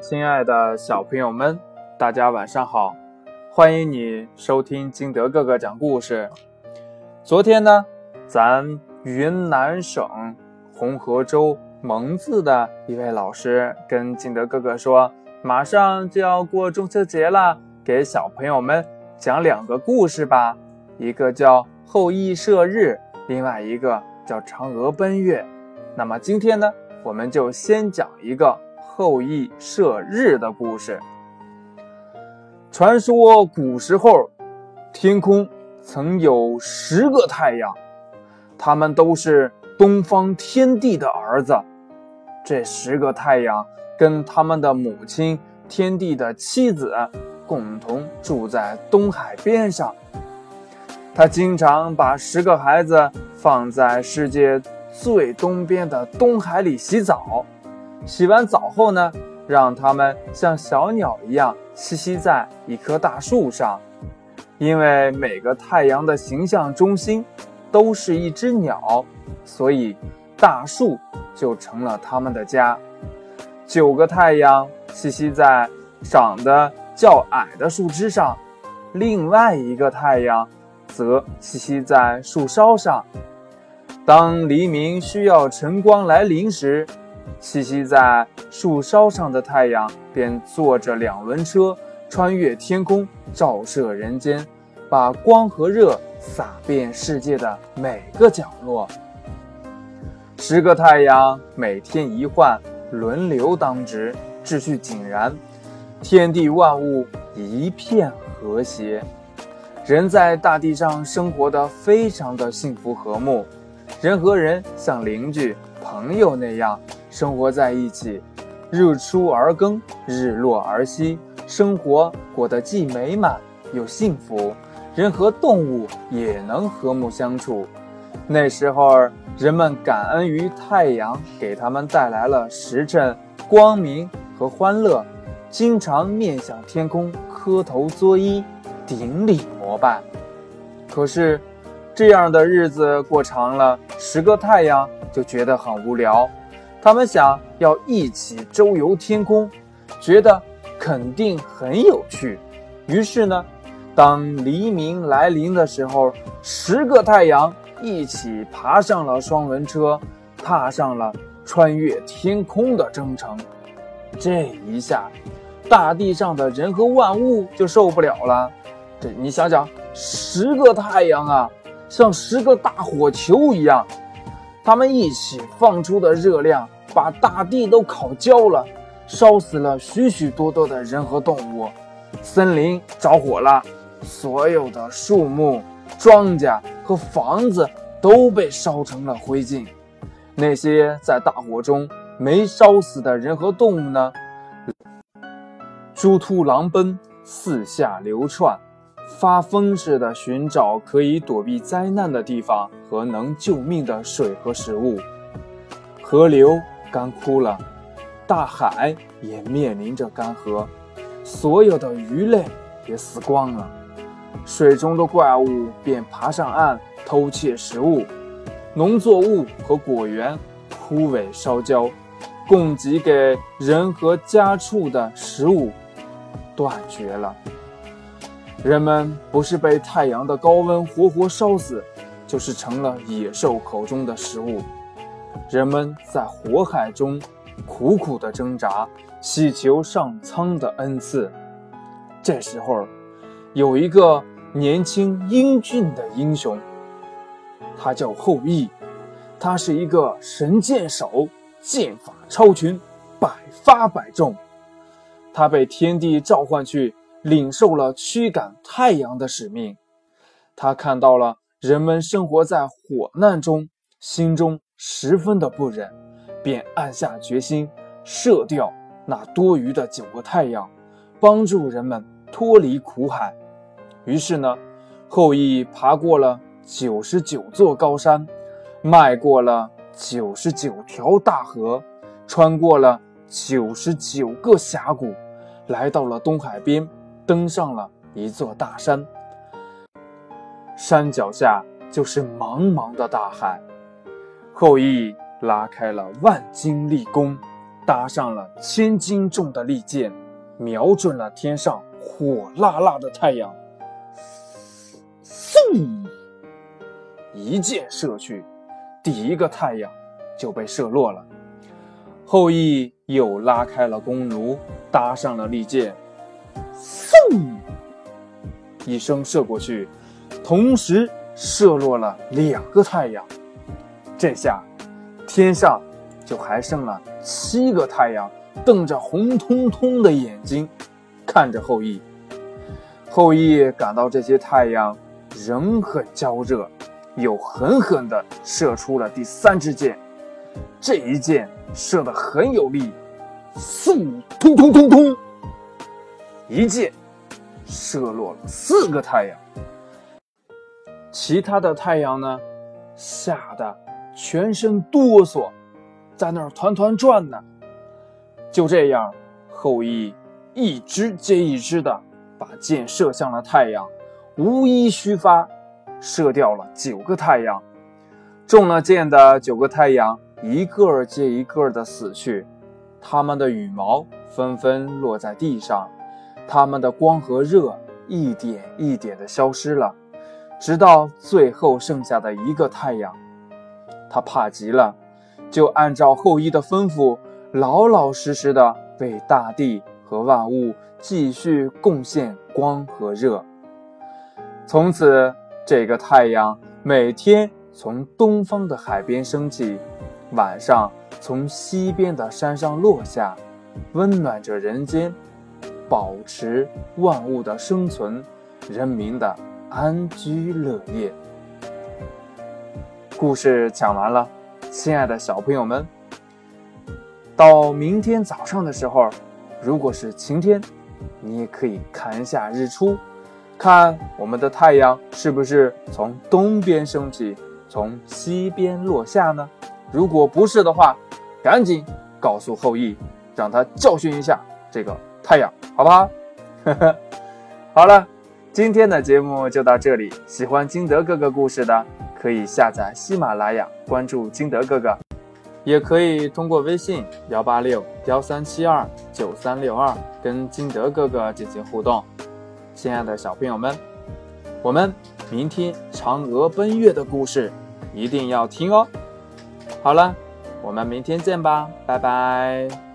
亲爱的小朋友们，大家晚上好！欢迎你收听金德哥哥讲故事。昨天呢，咱云南省红河州蒙自的一位老师跟金德哥哥说，马上就要过中秋节了，给小朋友们讲两个故事吧。一个叫后羿射日，另外一个叫嫦娥奔月。那么今天呢，我们就先讲一个。后羿射日的故事。传说古时候，天空曾有十个太阳，他们都是东方天帝的儿子。这十个太阳跟他们的母亲天帝的妻子共同住在东海边上。他经常把十个孩子放在世界最东边的东海里洗澡。洗完澡后呢，让它们像小鸟一样栖息在一棵大树上，因为每个太阳的形象中心都是一只鸟，所以大树就成了它们的家。九个太阳栖息在长得较矮的树枝上，另外一个太阳则栖息在树梢上。当黎明需要晨光来临时，栖息在树梢上的太阳便坐着两轮车，穿越天空，照射人间，把光和热洒遍世界的每个角落。十个太阳每天一换，轮流当值，秩序井然，天地万物一片和谐，人在大地上生活的非常的幸福和睦，人和人像邻居朋友那样。生活在一起，日出而更，日落而息，生活过得既美满又幸福，人和动物也能和睦相处。那时候，人们感恩于太阳给他们带来了时辰、光明和欢乐，经常面向天空磕头作揖，顶礼膜拜。可是，这样的日子过长了，十个太阳就觉得很无聊。他们想要一起周游天空，觉得肯定很有趣。于是呢，当黎明来临的时候，十个太阳一起爬上了双轮车，踏上了穿越天空的征程。这一下，大地上的人和万物就受不了了。这你想想，十个太阳啊，像十个大火球一样。他们一起放出的热量，把大地都烤焦了，烧死了许许多多的人和动物，森林着火了，所有的树木、庄稼和房子都被烧成了灰烬。那些在大火中没烧死的人和动物呢？猪突狼奔，四下流窜。发疯似的寻找可以躲避灾难的地方和能救命的水和食物，河流干枯了，大海也面临着干涸，所有的鱼类也死光了，水中的怪物便爬上岸偷窃食物，农作物和果园枯萎烧焦，供给给人和家畜的食物断绝了。人们不是被太阳的高温活活烧死，就是成了野兽口中的食物。人们在火海中苦苦的挣扎，祈求上苍的恩赐。这时候，有一个年轻英俊的英雄，他叫后羿，他是一个神箭手，剑法超群，百发百中。他被天帝召唤去。领受了驱赶太阳的使命，他看到了人们生活在火难中，心中十分的不忍，便暗下决心射掉那多余的九个太阳，帮助人们脱离苦海。于是呢，后羿爬过了九十九座高山，迈过了九十九条大河，穿过了九十九个峡谷，来到了东海边。登上了一座大山，山脚下就是茫茫的大海。后羿拉开了万斤力弓，搭上了千斤重的利箭，瞄准了天上火辣辣的太阳。嗖！一箭射去，第一个太阳就被射落了。后羿又拉开了弓弩，搭上了利箭，嗖！一声射过去，同时射落了两个太阳。这下天上就还剩了七个太阳，瞪着红彤彤的眼睛看着后羿。后羿感到这些太阳仍很焦热，又狠狠地射出了第三支箭。这一箭。射得很有力，嗖，通通通通，一箭射落了四个太阳。其他的太阳呢，吓得全身哆嗦，在那儿团团转呢。就这样，后羿一支接一支的把箭射向了太阳，无一虚发，射掉了九个太阳。中了箭的九个太阳。一个接一个的死去，它们的羽毛纷纷落在地上，它们的光和热一点一点的消失了，直到最后剩下的一个太阳。他怕极了，就按照后羿的吩咐，老老实实的为大地和万物继续贡献光和热。从此，这个太阳每天从东方的海边升起。晚上从西边的山上落下，温暖着人间，保持万物的生存，人民的安居乐业。故事讲完了，亲爱的小朋友们，到明天早上的时候，如果是晴天，你也可以看一下日出，看我们的太阳是不是从东边升起，从西边落下呢？如果不是的话，赶紧告诉后羿，让他教训一下这个太阳，好不好？好了，今天的节目就到这里。喜欢金德哥哥故事的，可以下载喜马拉雅，关注金德哥哥，也可以通过微信幺八六幺三七二九三六二跟金德哥哥进行互动。亲爱的小朋友们，我们明天嫦娥奔月的故事一定要听哦。好了，我们明天见吧，拜拜。